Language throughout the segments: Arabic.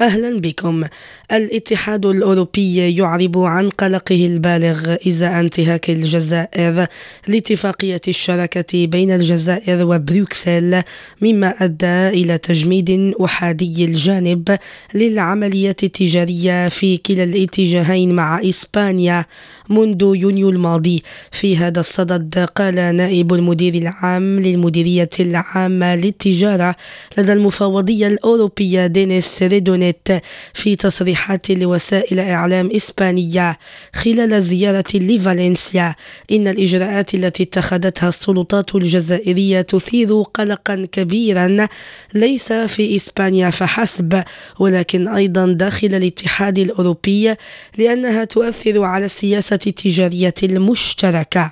أهلا بكم. الاتحاد الأوروبي يعرب عن قلقه البالغ إزاء انتهاك الجزائر لاتفاقية الشراكة بين الجزائر وبروكسل مما أدى إلى تجميد أحادي الجانب للعمليات التجارية في كلا الاتجاهين مع إسبانيا منذ يونيو الماضي. في هذا الصدد قال نائب المدير العام للمديرية العامة للتجارة لدى المفوضية الأوروبية دينيس ريدونيت في تصريحات لوسائل إعلام إسبانية خلال زيارة لفالنسيا. إن الإجراءات التي اتخذتها السلطات الجزائرية تثير قلقا كبيرا ليس في إسبانيا فحسب ولكن أيضا داخل الاتحاد الأوروبي لأنها تؤثر على السياسة التجارية المشتركة.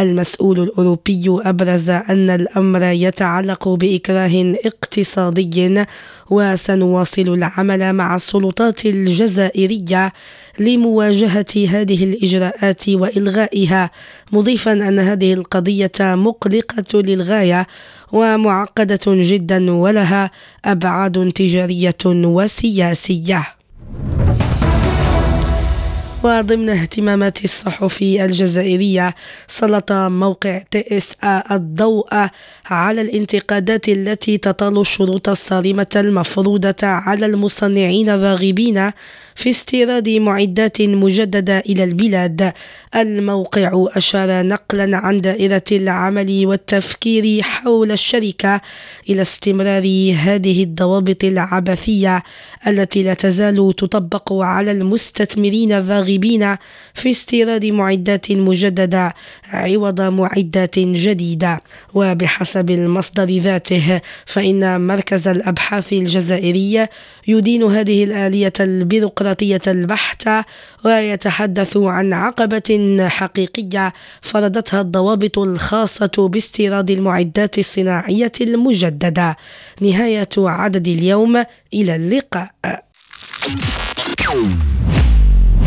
المسؤول الأوروبي أبرز أن الأمر يتعلق بإكراه اقتصادي وسنواصل العمل مع السلطات الجزائرية لمواجهة هذه الإجراءات وإلغائها مضيفا أن هذه القضية مقلقة للغاية ومعقدة جدا ولها أبعاد تجارية وسياسية. وضمن اهتمامات الصحفي الجزائرية. سلط موقع تي إس الضوء على الانتقادات التي تطال الشروط الصارمة المفروضة على المصنعين الراغبين في استيراد معدات مجددة إلى البلاد. الموقع أشار نقلا عن دائرة العمل والتفكير حول الشركة إلى استمرار هذه الضوابط العبثية التي لا تزال تطبق على المستثمرين الراغبين. في استيراد معدات مجددة عوض معدات جديدة. وبحسب المصدر ذاته فإن مركز الأبحاث الجزائري يدين هذه الآلية البيروقراطية البحتة ويتحدث عن عقبة حقيقية فرضتها الضوابط الخاصة باستيراد المعدات الصناعية المجددة. نهاية عدد اليوم إلى اللقاء.